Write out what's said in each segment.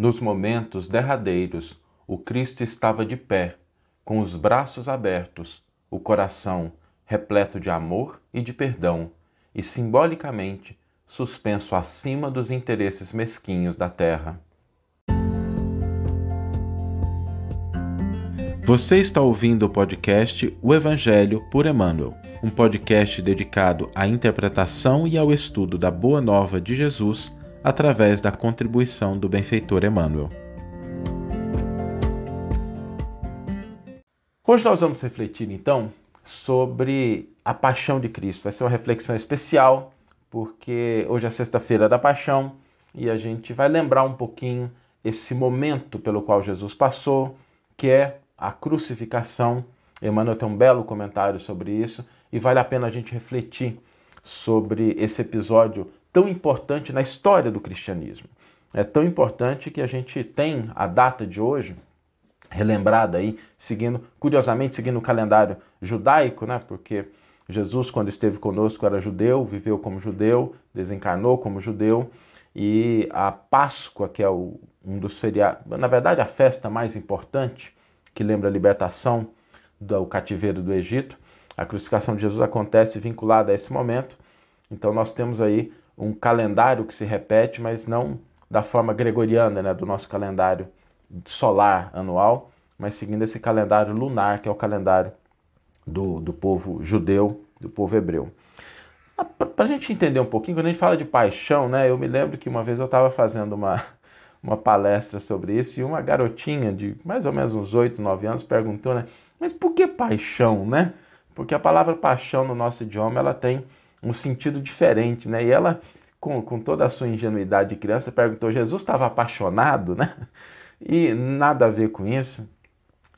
Nos momentos derradeiros, o Cristo estava de pé, com os braços abertos, o coração repleto de amor e de perdão, e simbolicamente suspenso acima dos interesses mesquinhos da terra. Você está ouvindo o podcast O Evangelho por Emmanuel, um podcast dedicado à interpretação e ao estudo da Boa Nova de Jesus através da contribuição do benfeitor Emmanuel. Hoje nós vamos refletir então sobre a paixão de Cristo. Vai ser uma reflexão especial, porque hoje é sexta-feira da paixão e a gente vai lembrar um pouquinho esse momento pelo qual Jesus passou, que é a crucificação. Emmanuel tem um belo comentário sobre isso e vale a pena a gente refletir sobre esse episódio tão importante na história do cristianismo. É tão importante que a gente tem a data de hoje relembrada aí, seguindo, curiosamente, seguindo o calendário judaico, né? Porque Jesus, quando esteve conosco, era judeu, viveu como judeu, desencarnou como judeu, e a Páscoa, que é o, um dos feriados, na verdade, a festa mais importante que lembra a libertação do cativeiro do Egito. A crucificação de Jesus acontece vinculada a esse momento. Então nós temos aí um calendário que se repete, mas não da forma gregoriana, né, do nosso calendário solar anual, mas seguindo esse calendário lunar, que é o calendário do, do povo judeu, do povo hebreu. Ah, Para a gente entender um pouquinho, quando a gente fala de paixão, né, eu me lembro que uma vez eu estava fazendo uma, uma palestra sobre isso e uma garotinha de mais ou menos uns 8, 9 anos perguntou, né? Mas por que paixão, né? Porque a palavra paixão no nosso idioma ela tem um sentido diferente, né? E ela, com, com toda a sua ingenuidade de criança, perguntou: Jesus estava apaixonado, né? E nada a ver com isso.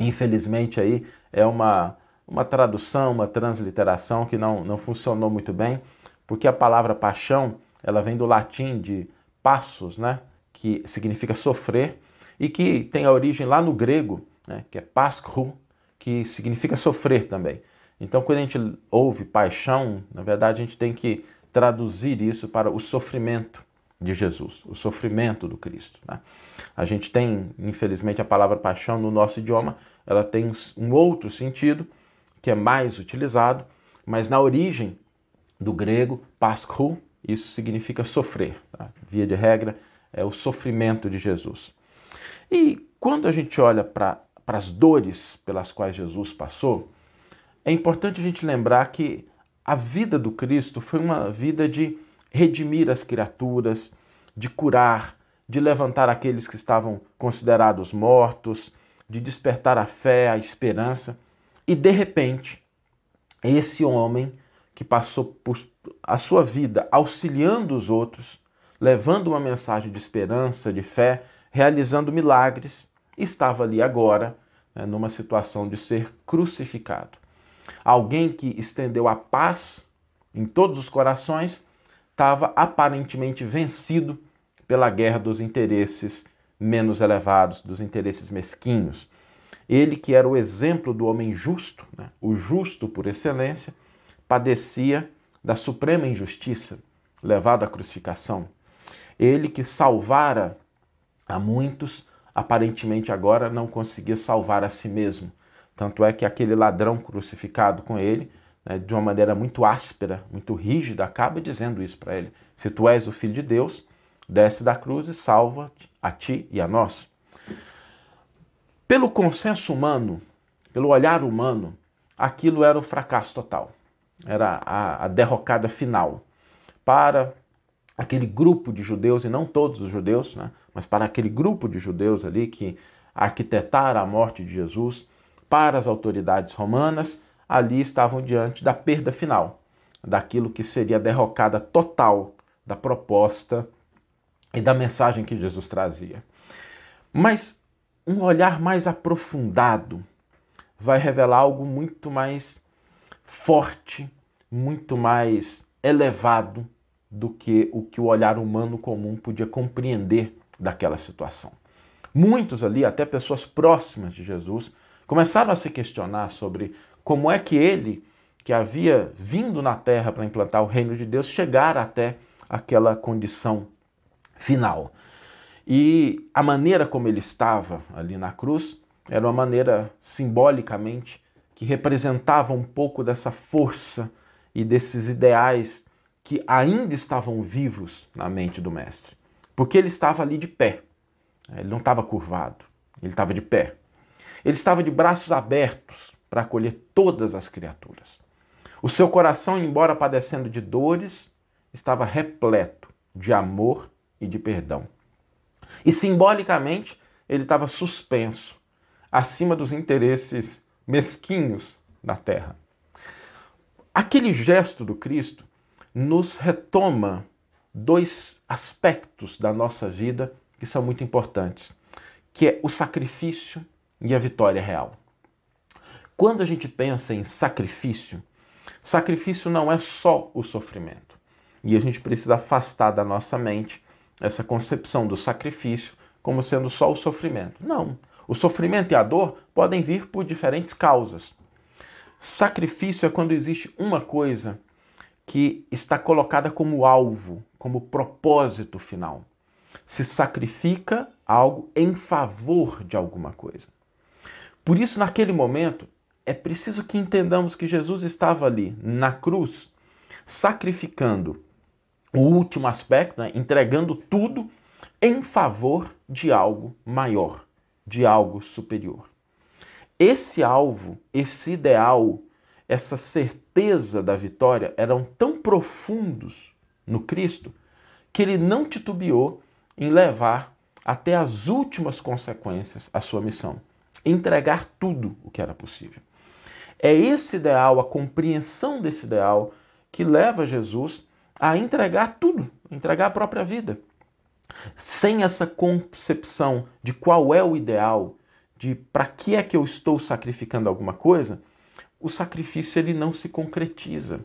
Infelizmente aí é uma, uma tradução, uma transliteração que não, não funcionou muito bem, porque a palavra paixão ela vem do latim de passos, né? que significa sofrer, e que tem a origem lá no grego, né, que é pascho, que significa sofrer também. Então, quando a gente ouve paixão, na verdade a gente tem que traduzir isso para o sofrimento de Jesus, o sofrimento do Cristo. Né? A gente tem, infelizmente, a palavra paixão no nosso idioma, ela tem um outro sentido que é mais utilizado, mas na origem do grego, pascho, isso significa sofrer. Tá? Via de regra, é o sofrimento de Jesus. E quando a gente olha para as dores pelas quais Jesus passou, é importante a gente lembrar que a vida do Cristo foi uma vida de redimir as criaturas, de curar, de levantar aqueles que estavam considerados mortos, de despertar a fé, a esperança. E de repente, esse homem que passou por a sua vida auxiliando os outros, levando uma mensagem de esperança, de fé, realizando milagres, estava ali agora, né, numa situação de ser crucificado. Alguém que estendeu a paz em todos os corações estava aparentemente vencido pela guerra dos interesses menos elevados, dos interesses mesquinhos. Ele, que era o exemplo do homem justo, né, o justo por excelência, padecia da suprema injustiça, levado à crucificação. Ele que salvara a muitos, aparentemente agora não conseguia salvar a si mesmo. Tanto é que aquele ladrão crucificado com ele, né, de uma maneira muito áspera, muito rígida, acaba dizendo isso para ele: Se tu és o filho de Deus, desce da cruz e salva a ti e a nós. Pelo consenso humano, pelo olhar humano, aquilo era o fracasso total, era a, a derrocada final. Para aquele grupo de judeus, e não todos os judeus, né, mas para aquele grupo de judeus ali que arquitetaram a morte de Jesus, para as autoridades romanas, ali estavam diante da perda final, daquilo que seria a derrocada total da proposta e da mensagem que Jesus trazia. Mas um olhar mais aprofundado vai revelar algo muito mais forte, muito mais elevado do que o que o olhar humano comum podia compreender daquela situação. Muitos ali, até pessoas próximas de Jesus, começaram a se questionar sobre como é que ele, que havia vindo na terra para implantar o reino de Deus, chegara até aquela condição final. E a maneira como ele estava ali na cruz era uma maneira simbolicamente que representava um pouco dessa força e desses ideais que ainda estavam vivos na mente do mestre. Porque ele estava ali de pé. Ele não estava curvado, ele estava de pé. Ele estava de braços abertos para acolher todas as criaturas. O seu coração, embora padecendo de dores, estava repleto de amor e de perdão. E simbolicamente, ele estava suspenso acima dos interesses mesquinhos da terra. Aquele gesto do Cristo nos retoma dois aspectos da nossa vida que são muito importantes, que é o sacrifício e a vitória real. Quando a gente pensa em sacrifício, sacrifício não é só o sofrimento. E a gente precisa afastar da nossa mente essa concepção do sacrifício como sendo só o sofrimento. Não. O sofrimento e a dor podem vir por diferentes causas. Sacrifício é quando existe uma coisa que está colocada como alvo, como propósito final. Se sacrifica algo em favor de alguma coisa. Por isso, naquele momento, é preciso que entendamos que Jesus estava ali na cruz, sacrificando o último aspecto, né? entregando tudo em favor de algo maior, de algo superior. Esse alvo, esse ideal, essa certeza da vitória eram tão profundos no Cristo que ele não titubeou em levar até as últimas consequências a sua missão, entregar tudo o que era possível. É esse ideal, a compreensão desse ideal, que leva Jesus a entregar tudo, entregar a própria vida. Sem essa concepção de qual é o ideal, de para que é que eu estou sacrificando alguma coisa, o sacrifício ele não se concretiza.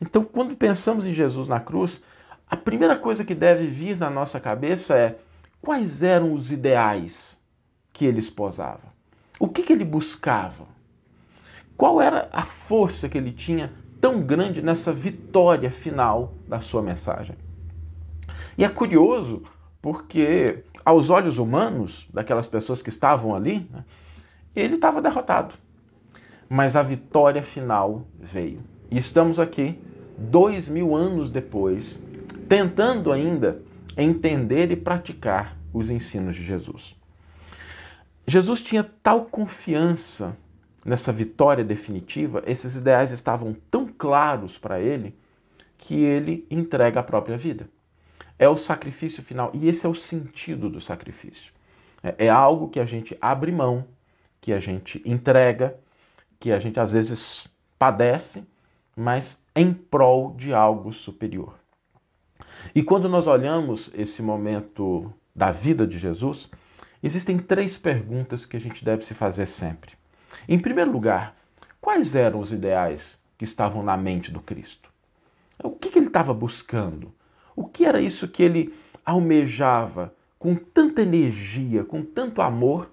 Então, quando pensamos em Jesus na cruz, a primeira coisa que deve vir na nossa cabeça é quais eram os ideais que ele esposava? O que, que ele buscava? Qual era a força que ele tinha tão grande nessa vitória final da sua mensagem. E é curioso porque, aos olhos humanos, daquelas pessoas que estavam ali, né, ele estava derrotado. Mas a vitória final veio. E estamos aqui, dois mil anos depois, tentando ainda entender e praticar os ensinos de Jesus. Jesus tinha tal confiança nessa vitória definitiva, esses ideais estavam tão claros para ele que ele entrega a própria vida. É o sacrifício final e esse é o sentido do sacrifício. É, é algo que a gente abre mão, que a gente entrega, que a gente às vezes padece, mas em prol de algo superior. E quando nós olhamos esse momento da vida de Jesus, existem três perguntas que a gente deve se fazer sempre. Em primeiro lugar, quais eram os ideais que estavam na mente do Cristo? O que, que ele estava buscando? O que era isso que ele almejava com tanta energia, com tanto amor,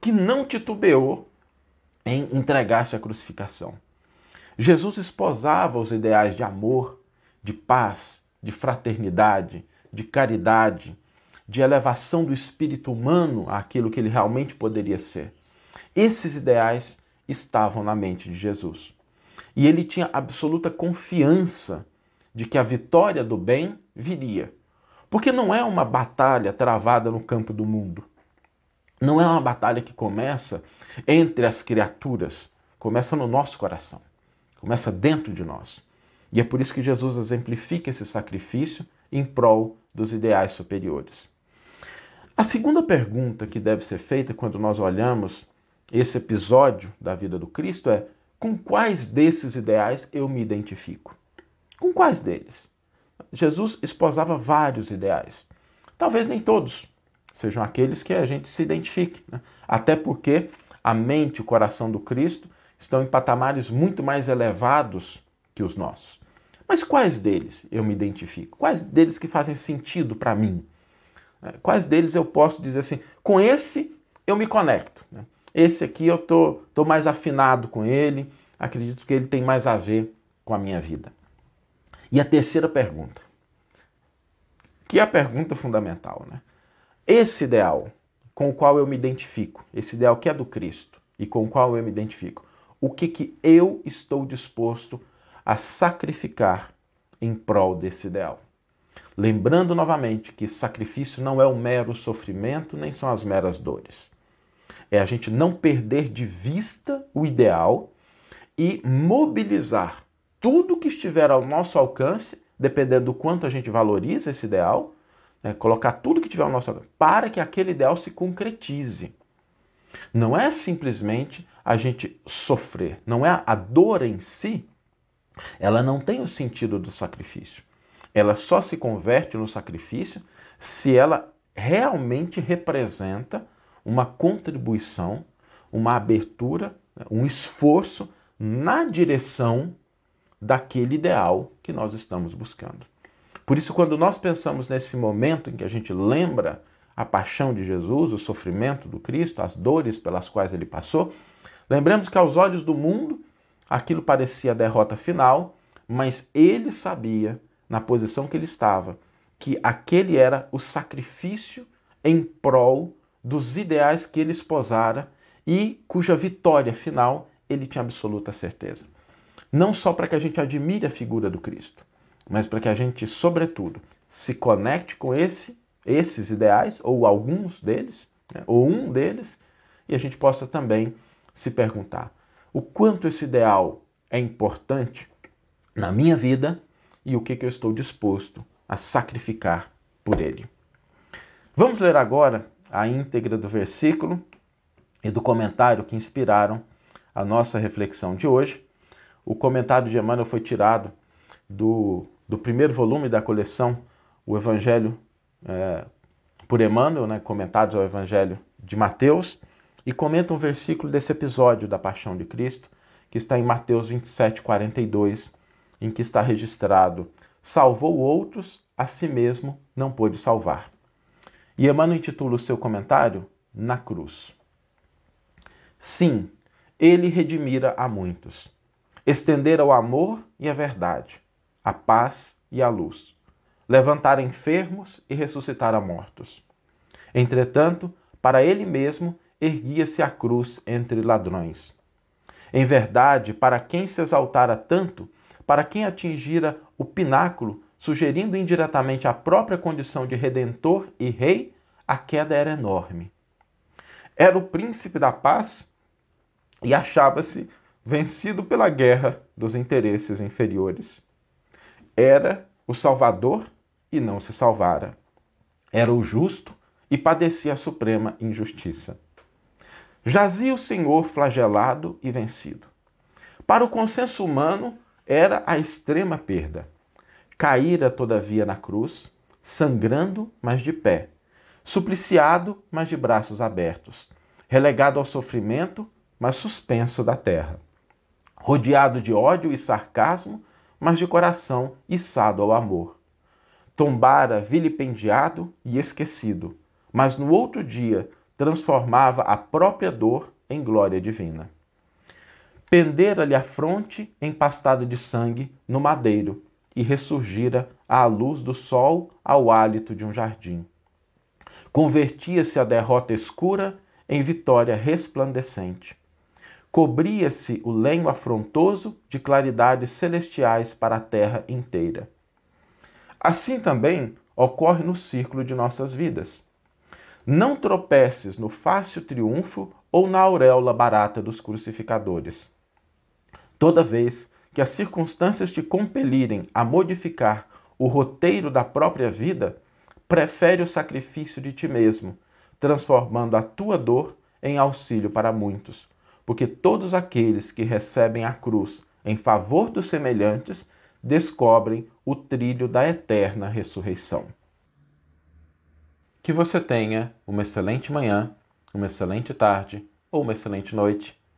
que não titubeou em entregar-se à crucificação? Jesus esposava os ideais de amor, de paz, de fraternidade, de caridade, de elevação do espírito humano àquilo que ele realmente poderia ser. Esses ideais estavam na mente de Jesus. E ele tinha absoluta confiança de que a vitória do bem viria. Porque não é uma batalha travada no campo do mundo. Não é uma batalha que começa entre as criaturas, começa no nosso coração, começa dentro de nós. E é por isso que Jesus exemplifica esse sacrifício em prol dos ideais superiores. A segunda pergunta que deve ser feita quando nós olhamos esse episódio da vida do Cristo é com quais desses ideais eu me identifico? Com quais deles? Jesus esposava vários ideais. Talvez nem todos sejam aqueles que a gente se identifique, né? até porque a mente e o coração do Cristo estão em patamares muito mais elevados que os nossos. Mas quais deles eu me identifico? Quais deles que fazem sentido para mim? Quais deles eu posso dizer assim, com esse eu me conecto? Né? Esse aqui eu tô, tô mais afinado com ele, acredito que ele tem mais a ver com a minha vida. E a terceira pergunta, que é a pergunta fundamental, né? esse ideal com o qual eu me identifico, esse ideal que é do Cristo e com o qual eu me identifico, o que, que eu estou disposto a sacrificar em prol desse ideal? Lembrando novamente que sacrifício não é um mero sofrimento, nem são as meras dores. É a gente não perder de vista o ideal e mobilizar tudo que estiver ao nosso alcance, dependendo do quanto a gente valoriza esse ideal, né, colocar tudo que tiver ao nosso alcance para que aquele ideal se concretize. Não é simplesmente a gente sofrer, não é a dor em si, ela não tem o sentido do sacrifício. Ela só se converte no sacrifício se ela realmente representa uma contribuição, uma abertura, um esforço na direção daquele ideal que nós estamos buscando. Por isso, quando nós pensamos nesse momento em que a gente lembra a paixão de Jesus, o sofrimento do Cristo, as dores pelas quais ele passou, lembremos que aos olhos do mundo aquilo parecia a derrota final, mas ele sabia, na posição que ele estava, que aquele era o sacrifício em prol dos ideais que ele esposara e cuja vitória final ele tinha absoluta certeza. Não só para que a gente admire a figura do Cristo, mas para que a gente, sobretudo, se conecte com esse, esses ideais, ou alguns deles, né, ou um deles, e a gente possa também se perguntar o quanto esse ideal é importante na minha vida e o que, que eu estou disposto a sacrificar por ele. Vamos ler agora a íntegra do versículo e do comentário que inspiraram a nossa reflexão de hoje. O comentário de Emmanuel foi tirado do, do primeiro volume da coleção, o Evangelho é, por Emmanuel, né, comentários ao Evangelho de Mateus, e comenta um versículo desse episódio da Paixão de Cristo, que está em Mateus 27, 42, em que está registrado: Salvou outros, a si mesmo não pôde salvar. E Emmanuel intitula o seu comentário Na Cruz. Sim, ele redimira a muitos. Estendera o amor e a verdade, a paz e a luz. Levantar enfermos e ressuscitar mortos. Entretanto, para ele mesmo erguia-se a cruz entre ladrões. Em verdade, para quem se exaltara tanto, para quem atingira o pináculo, sugerindo indiretamente a própria condição de redentor e rei, a queda era enorme. Era o príncipe da paz e achava-se vencido pela guerra dos interesses inferiores. Era o Salvador e não se salvara. Era o justo e padecia a suprema injustiça. Jazia o Senhor flagelado e vencido. Para o consenso humano, era a extrema perda. Caíra, todavia, na cruz, sangrando, mas de pé, supliciado, mas de braços abertos, relegado ao sofrimento, mas suspenso da terra, rodeado de ódio e sarcasmo, mas de coração içado ao amor. Tombara vilipendiado e esquecido, mas no outro dia transformava a própria dor em glória divina. Pendera-lhe a fronte empastada de sangue no madeiro e ressurgira à luz do sol ao hálito de um jardim. Convertia-se a derrota escura em vitória resplandecente. Cobria-se o lenho afrontoso de claridades celestiais para a terra inteira. Assim também ocorre no círculo de nossas vidas. Não tropeces no fácil triunfo ou na auréola barata dos crucificadores. Toda vez que as circunstâncias te compelirem a modificar o roteiro da própria vida, prefere o sacrifício de ti mesmo, transformando a tua dor em auxílio para muitos, porque todos aqueles que recebem a cruz em favor dos semelhantes descobrem o trilho da eterna ressurreição. Que você tenha uma excelente manhã, uma excelente tarde ou uma excelente noite